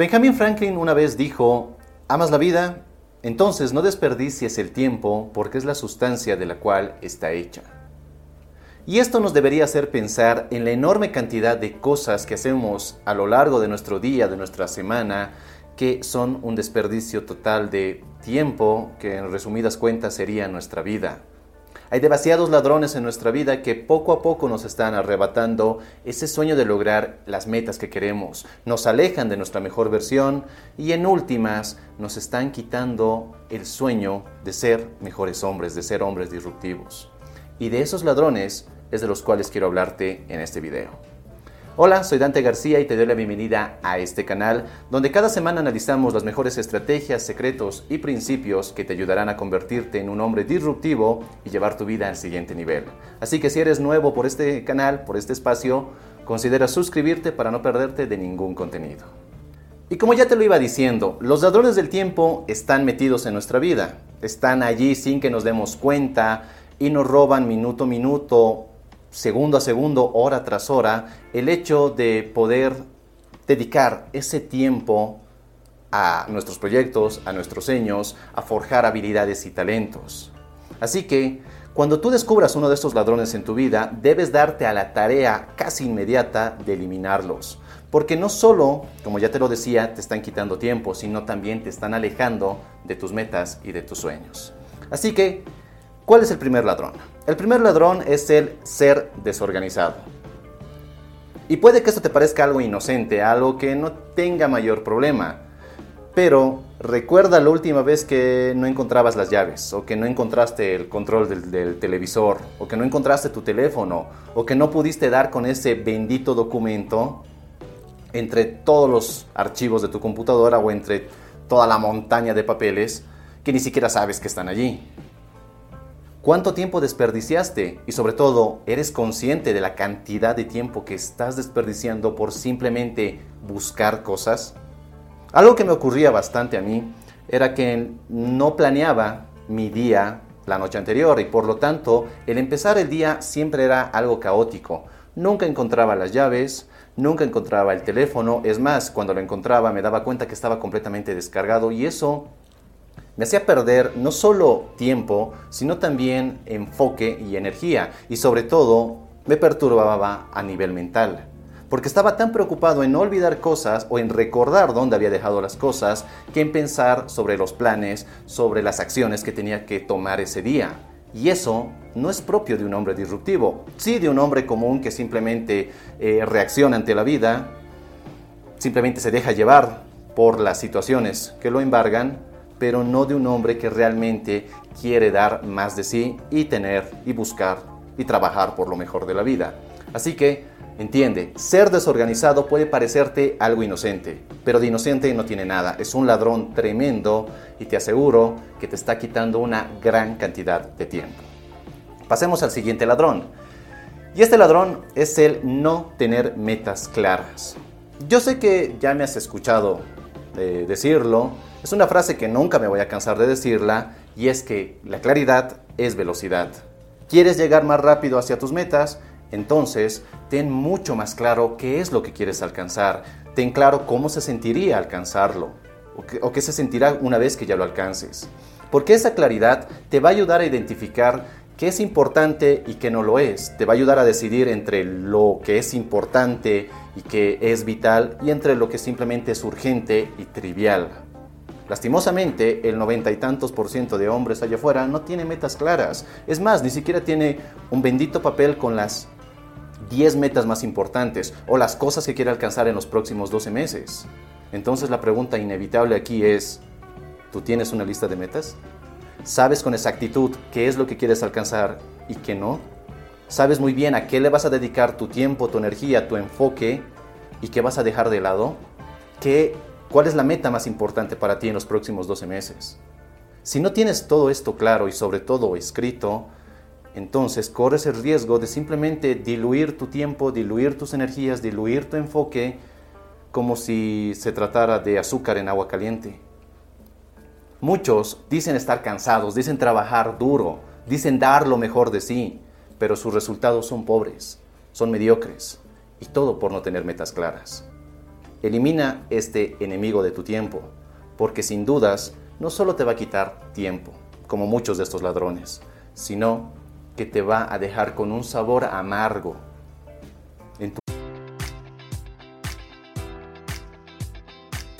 Benjamin Franklin una vez dijo, ¿amas la vida? Entonces no desperdicies el tiempo porque es la sustancia de la cual está hecha. Y esto nos debería hacer pensar en la enorme cantidad de cosas que hacemos a lo largo de nuestro día, de nuestra semana, que son un desperdicio total de tiempo que en resumidas cuentas sería nuestra vida. Hay demasiados ladrones en nuestra vida que poco a poco nos están arrebatando ese sueño de lograr las metas que queremos, nos alejan de nuestra mejor versión y en últimas nos están quitando el sueño de ser mejores hombres, de ser hombres disruptivos. Y de esos ladrones es de los cuales quiero hablarte en este video. Hola, soy Dante García y te doy la bienvenida a este canal donde cada semana analizamos las mejores estrategias, secretos y principios que te ayudarán a convertirte en un hombre disruptivo y llevar tu vida al siguiente nivel. Así que si eres nuevo por este canal, por este espacio, considera suscribirte para no perderte de ningún contenido. Y como ya te lo iba diciendo, los ladrones del tiempo están metidos en nuestra vida, están allí sin que nos demos cuenta y nos roban minuto a minuto segundo a segundo, hora tras hora, el hecho de poder dedicar ese tiempo a nuestros proyectos, a nuestros sueños, a forjar habilidades y talentos. Así que, cuando tú descubras uno de estos ladrones en tu vida, debes darte a la tarea casi inmediata de eliminarlos. Porque no solo, como ya te lo decía, te están quitando tiempo, sino también te están alejando de tus metas y de tus sueños. Así que, ¿cuál es el primer ladrón? El primer ladrón es el ser desorganizado. Y puede que esto te parezca algo inocente, algo que no tenga mayor problema. Pero recuerda la última vez que no encontrabas las llaves, o que no encontraste el control del, del, televisor, o que no encontraste tu teléfono, o que no pudiste dar con ese bendito documento entre todos los archivos de tu computadora o entre toda la montaña de papeles que ni siquiera sabes que están allí. ¿Cuánto tiempo desperdiciaste? Y sobre todo, ¿eres consciente de la cantidad de tiempo que estás desperdiciando por simplemente buscar cosas? Algo que me ocurría bastante a mí era que no planeaba mi día la noche anterior y por lo tanto el empezar el día siempre era algo caótico. Nunca encontraba las llaves, nunca encontraba el teléfono, es más, cuando lo encontraba me daba cuenta que estaba completamente descargado y eso me hacía perder no solo tiempo, sino también enfoque y energía, y sobre todo me perturbaba a nivel mental, porque estaba tan preocupado en no olvidar cosas o en recordar dónde había dejado las cosas, que en pensar sobre los planes, sobre las acciones que tenía que tomar ese día. Y eso no es propio de un hombre disruptivo, sí de un hombre común que simplemente eh, reacciona ante la vida, simplemente se deja llevar por las situaciones que lo embargan pero no de un hombre que realmente quiere dar más de sí y tener y buscar y trabajar por lo mejor de la vida. Así que, entiende, ser desorganizado puede parecerte algo inocente, pero de inocente no tiene nada. Es un ladrón tremendo y te aseguro que te está quitando una gran cantidad de tiempo. Pasemos al siguiente ladrón. Y este ladrón es el no tener metas claras. Yo sé que ya me has escuchado eh, decirlo. Es una frase que nunca me voy a cansar de decirla y es que la claridad es velocidad. ¿Quieres llegar más rápido hacia tus metas? Entonces, ten mucho más claro qué es lo que quieres alcanzar. Ten claro cómo se sentiría alcanzarlo o qué se sentirá una vez que ya lo alcances. Porque esa claridad te va a ayudar a identificar qué es importante y qué no lo es. Te va a ayudar a decidir entre lo que es importante y que es vital y entre lo que simplemente es urgente y trivial. Lastimosamente, el noventa y tantos por ciento de hombres allá afuera no tiene metas claras. Es más, ni siquiera tiene un bendito papel con las 10 metas más importantes o las cosas que quiere alcanzar en los próximos 12 meses. Entonces la pregunta inevitable aquí es, ¿tú tienes una lista de metas? ¿Sabes con exactitud qué es lo que quieres alcanzar y qué no? ¿Sabes muy bien a qué le vas a dedicar tu tiempo, tu energía, tu enfoque y qué vas a dejar de lado? ¿Qué, ¿Cuál es la meta más importante para ti en los próximos 12 meses? Si no tienes todo esto claro y sobre todo escrito, entonces corres el riesgo de simplemente diluir tu tiempo, diluir tus energías, diluir tu enfoque como si se tratara de azúcar en agua caliente. Muchos dicen estar cansados, dicen trabajar duro, dicen dar lo mejor de sí, pero sus resultados son pobres, son mediocres, y todo por no tener metas claras. Elimina este enemigo de tu tiempo, porque sin dudas no solo te va a quitar tiempo, como muchos de estos ladrones, sino que te va a dejar con un sabor amargo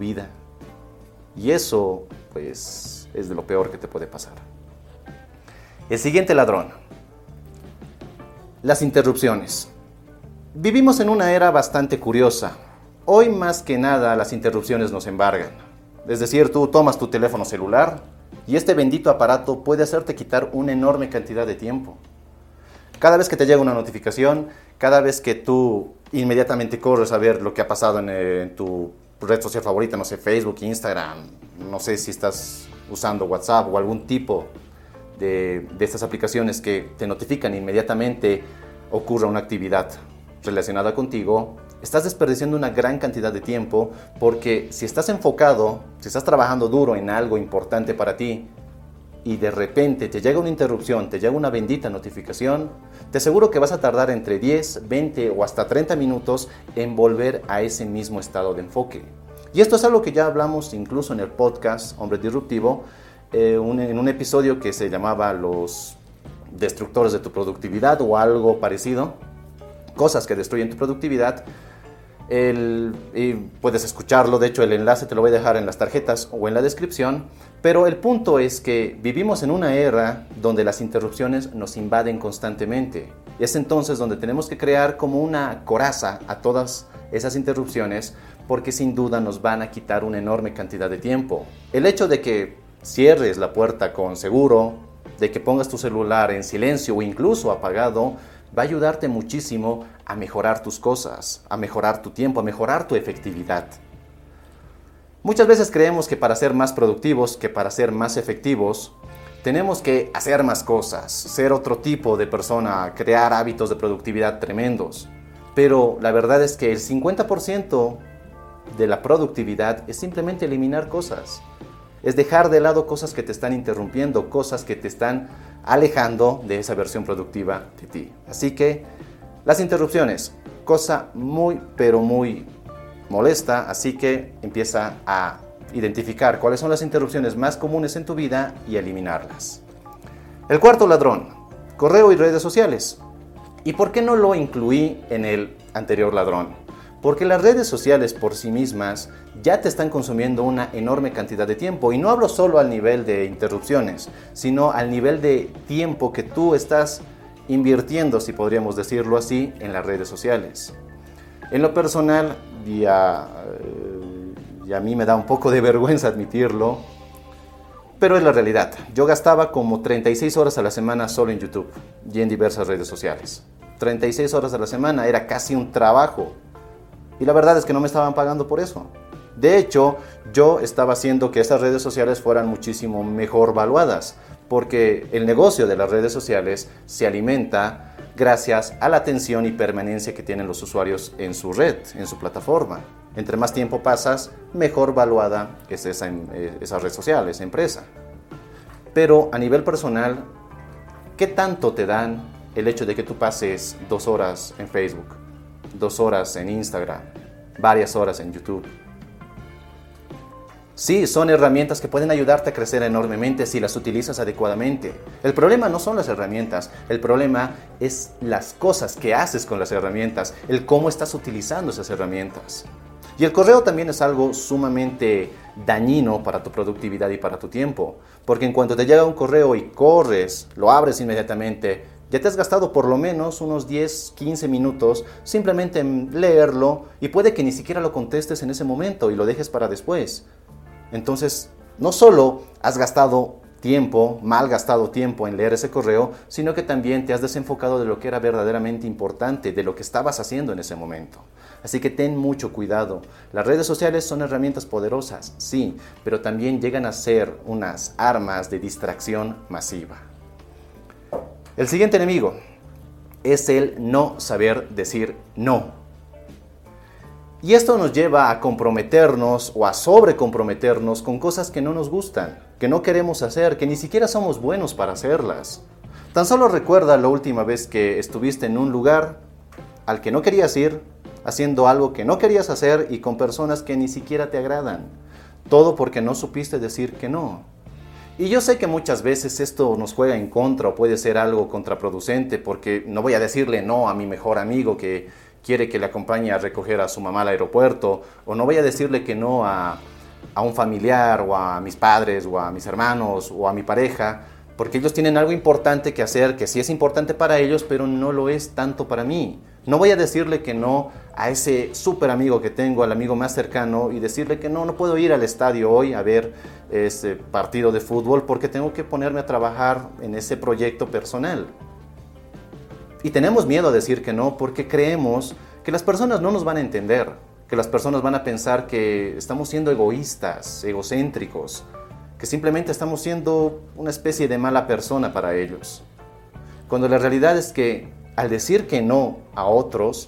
Vida. Y eso, pues, es de lo peor que te puede pasar. El siguiente ladrón. Las interrupciones. Vivimos en una era bastante curiosa. Hoy más que nada las interrupciones nos embargan. Es decir, tú tomas tu teléfono celular y este bendito aparato puede hacerte quitar una enorme cantidad de tiempo. Cada vez que te llega una notificación, cada vez que tú inmediatamente corres a ver lo que ha pasado en, en tu red social favorita, no sé, Facebook, Instagram, no sé si estás usando WhatsApp o algún tipo de, de estas aplicaciones que te notifican inmediatamente ocurra una actividad relacionada contigo, estás desperdiciando una gran cantidad de tiempo porque si estás enfocado, si estás trabajando duro en algo importante para ti y de repente te llega una interrupción, te llega una bendita notificación, te aseguro que vas a tardar entre 10, 20 o hasta 30 minutos en volver a ese mismo estado de enfoque. Y esto es algo que ya hablamos incluso en el podcast Hombre Disruptivo, eh, en un episodio que se llamaba Los destructores de tu productividad o algo parecido, cosas que destruyen tu productividad. Y puedes escucharlo, de hecho el enlace te lo voy a dejar en las tarjetas o en la descripción. Pero el punto es que vivimos en una era donde las interrupciones nos invaden constantemente. Es entonces donde tenemos que crear como una coraza a todas esas interrupciones porque sin duda nos van a quitar una enorme cantidad de tiempo. El hecho de que cierres la puerta con seguro, de que pongas tu celular en silencio o incluso apagado, va a ayudarte muchísimo a mejorar tus cosas, a mejorar tu tiempo, a mejorar tu efectividad. Muchas veces creemos que para ser más productivos, que para ser más efectivos, tenemos que hacer más cosas, ser otro tipo de persona, crear hábitos de productividad tremendos. Pero la verdad es que el 50% de la productividad es simplemente eliminar cosas. Es dejar de lado cosas que te están interrumpiendo, cosas que te están alejando de esa versión productiva de ti. Así que las interrupciones, cosa muy pero muy molesta, así que empieza a identificar cuáles son las interrupciones más comunes en tu vida y eliminarlas. El cuarto ladrón, correo y redes sociales. ¿Y por qué no lo incluí en el anterior ladrón? Porque las redes sociales por sí mismas ya te están consumiendo una enorme cantidad de tiempo. Y no hablo solo al nivel de interrupciones, sino al nivel de tiempo que tú estás invirtiendo, si podríamos decirlo así, en las redes sociales. En lo personal, y a, y a mí me da un poco de vergüenza admitirlo, pero es la realidad. Yo gastaba como 36 horas a la semana solo en YouTube y en diversas redes sociales. 36 horas a la semana era casi un trabajo y la verdad es que no me estaban pagando por eso. De hecho, yo estaba haciendo que esas redes sociales fueran muchísimo mejor valuadas, porque el negocio de las redes sociales se alimenta gracias a la atención y permanencia que tienen los usuarios en su red, en su plataforma. Entre más tiempo pasas, mejor valuada es esa, eh, esa red social, esa empresa. Pero a nivel personal, ¿qué tanto te dan el hecho de que tú pases dos horas en Facebook? Dos horas en Instagram, varias horas en YouTube. Sí, son herramientas que pueden ayudarte a crecer enormemente si las utilizas adecuadamente. El problema no son las herramientas, el problema es las cosas que haces con las herramientas, el cómo estás utilizando esas herramientas. Y el correo también es algo sumamente dañino para tu productividad y para tu tiempo, porque en cuanto te llega un correo y corres, lo abres inmediatamente, ya te has gastado por lo menos unos 10, 15 minutos simplemente en leerlo y puede que ni siquiera lo contestes en ese momento y lo dejes para después. Entonces, no solo has gastado tiempo, mal gastado tiempo en leer ese correo, sino que también te has desenfocado de lo que era verdaderamente importante, de lo que estabas haciendo en ese momento. Así que ten mucho cuidado. Las redes sociales son herramientas poderosas, sí, pero también llegan a ser unas armas de distracción masiva. El siguiente enemigo es el no saber decir no. Y esto nos lleva a comprometernos o a sobrecomprometernos con cosas que no nos gustan, que no queremos hacer, que ni siquiera somos buenos para hacerlas. Tan solo recuerda la última vez que estuviste en un lugar al que no querías ir, haciendo algo que no querías hacer y con personas que ni siquiera te agradan. Todo porque no supiste decir que no. Y yo sé que muchas veces esto nos juega en contra o puede ser algo contraproducente porque no voy a decirle no a mi mejor amigo que quiere que le acompañe a recoger a su mamá al aeropuerto o no voy a decirle que no a, a un familiar o a mis padres o a mis hermanos o a mi pareja porque ellos tienen algo importante que hacer que sí es importante para ellos pero no lo es tanto para mí. No voy a decirle que no a ese súper amigo que tengo, al amigo más cercano, y decirle que no, no puedo ir al estadio hoy a ver ese partido de fútbol porque tengo que ponerme a trabajar en ese proyecto personal. Y tenemos miedo a decir que no porque creemos que las personas no nos van a entender, que las personas van a pensar que estamos siendo egoístas, egocéntricos, que simplemente estamos siendo una especie de mala persona para ellos. Cuando la realidad es que al decir que no a otros,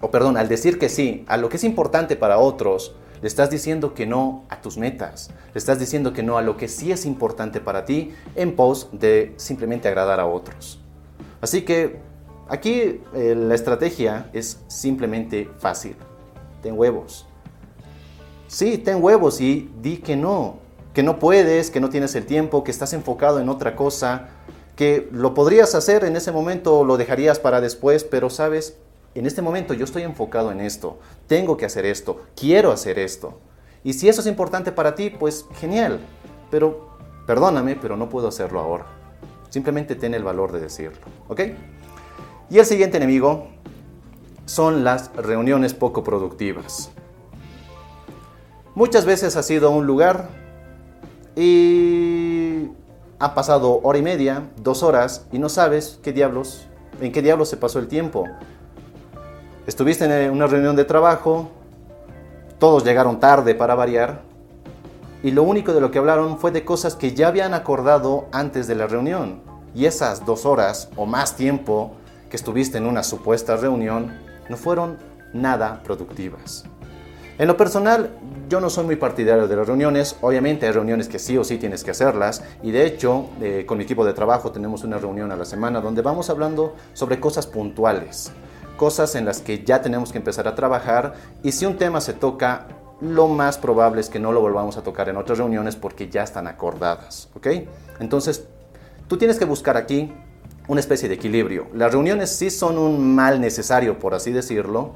o perdón, al decir que sí a lo que es importante para otros, le estás diciendo que no a tus metas, le estás diciendo que no a lo que sí es importante para ti en pos de simplemente agradar a otros. Así que aquí eh, la estrategia es simplemente fácil. Ten huevos. Sí, ten huevos y di que no, que no puedes, que no tienes el tiempo, que estás enfocado en otra cosa, que lo podrías hacer en ese momento, lo dejarías para después, pero sabes, en este momento yo estoy enfocado en esto, tengo que hacer esto, quiero hacer esto. Y si eso es importante para ti, pues genial, pero perdóname, pero no puedo hacerlo ahora. Simplemente ten el valor de decirlo, ¿ok? Y el siguiente enemigo son las reuniones poco productivas. Muchas veces has ido a un lugar y ha pasado hora y media, dos horas y no sabes qué diablos, en qué diablos se pasó el tiempo. Estuviste en una reunión de trabajo, todos llegaron tarde para variar y lo único de lo que hablaron fue de cosas que ya habían acordado antes de la reunión. Y esas dos horas o más tiempo que estuviste en una supuesta reunión no fueron nada productivas. En lo personal, yo no soy muy partidario de las reuniones. Obviamente hay reuniones que sí o sí tienes que hacerlas. Y de hecho, eh, con mi equipo de trabajo tenemos una reunión a la semana donde vamos hablando sobre cosas puntuales. Cosas en las que ya tenemos que empezar a trabajar. Y si un tema se toca, lo más probable es que no lo volvamos a tocar en otras reuniones porque ya están acordadas, ¿ok? Entonces, tú tienes que buscar aquí una especie de equilibrio. Las reuniones sí son un mal necesario, por así decirlo,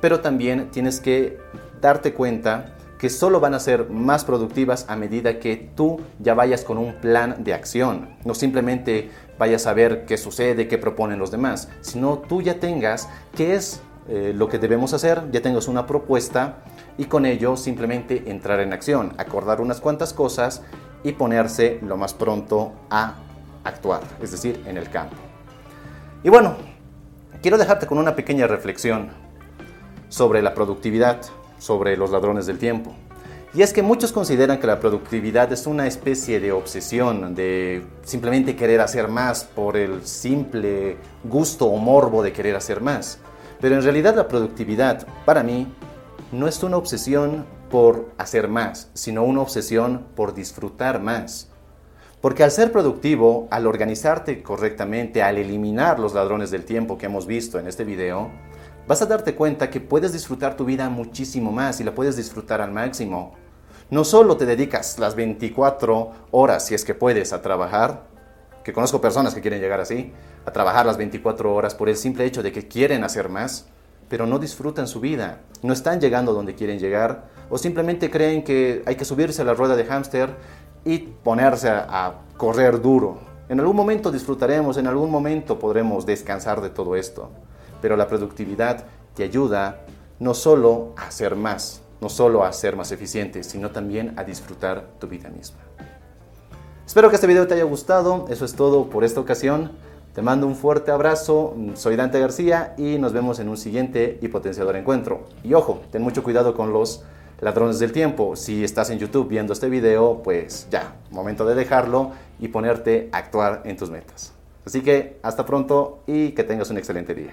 pero también tienes que darte cuenta que solo van a ser más productivas a medida que tú ya vayas con un plan de acción. No simplemente vayas a ver qué sucede, qué proponen los demás, sino tú ya tengas qué es eh, lo que debemos hacer, ya tengas una propuesta y con ello simplemente entrar en acción, acordar unas cuantas cosas y ponerse lo más pronto a actuar, es decir, en el campo. Y bueno, quiero dejarte con una pequeña reflexión sobre la productividad sobre los ladrones del tiempo. Y es que muchos consideran que la productividad es una especie de obsesión, de simplemente querer hacer más por el simple gusto o morbo de querer hacer más. Pero en realidad la productividad, para mí, no es una obsesión por hacer más, sino una obsesión por disfrutar más. Porque al ser productivo, al organizarte correctamente, al eliminar los ladrones del tiempo que hemos visto en este video, vas a darte cuenta que puedes disfrutar tu vida muchísimo más y la puedes disfrutar al máximo. No solo te dedicas las 24 horas, si es que puedes, a trabajar, que conozco personas que quieren llegar así, a trabajar las 24 horas por el simple hecho de que quieren hacer más, pero no disfrutan su vida, no están llegando donde quieren llegar, o simplemente creen que hay que subirse a la rueda de hámster y ponerse a, correr duro. En algún momento disfrutaremos, en algún momento podremos descansar de todo esto pero la productividad te ayuda no solo a hacer más, no solo a ser más eficiente, sino también a disfrutar tu vida misma. Espero que este video te haya gustado, eso es todo por esta ocasión. Te mando un fuerte abrazo, soy Dante García y nos vemos en un siguiente y potenciador encuentro. Y ojo, ten mucho cuidado con los ladrones del tiempo. Si estás en YouTube viendo este video, pues ya, momento de dejarlo y ponerte a actuar en tus metas. Así que hasta pronto y que tengas un excelente día.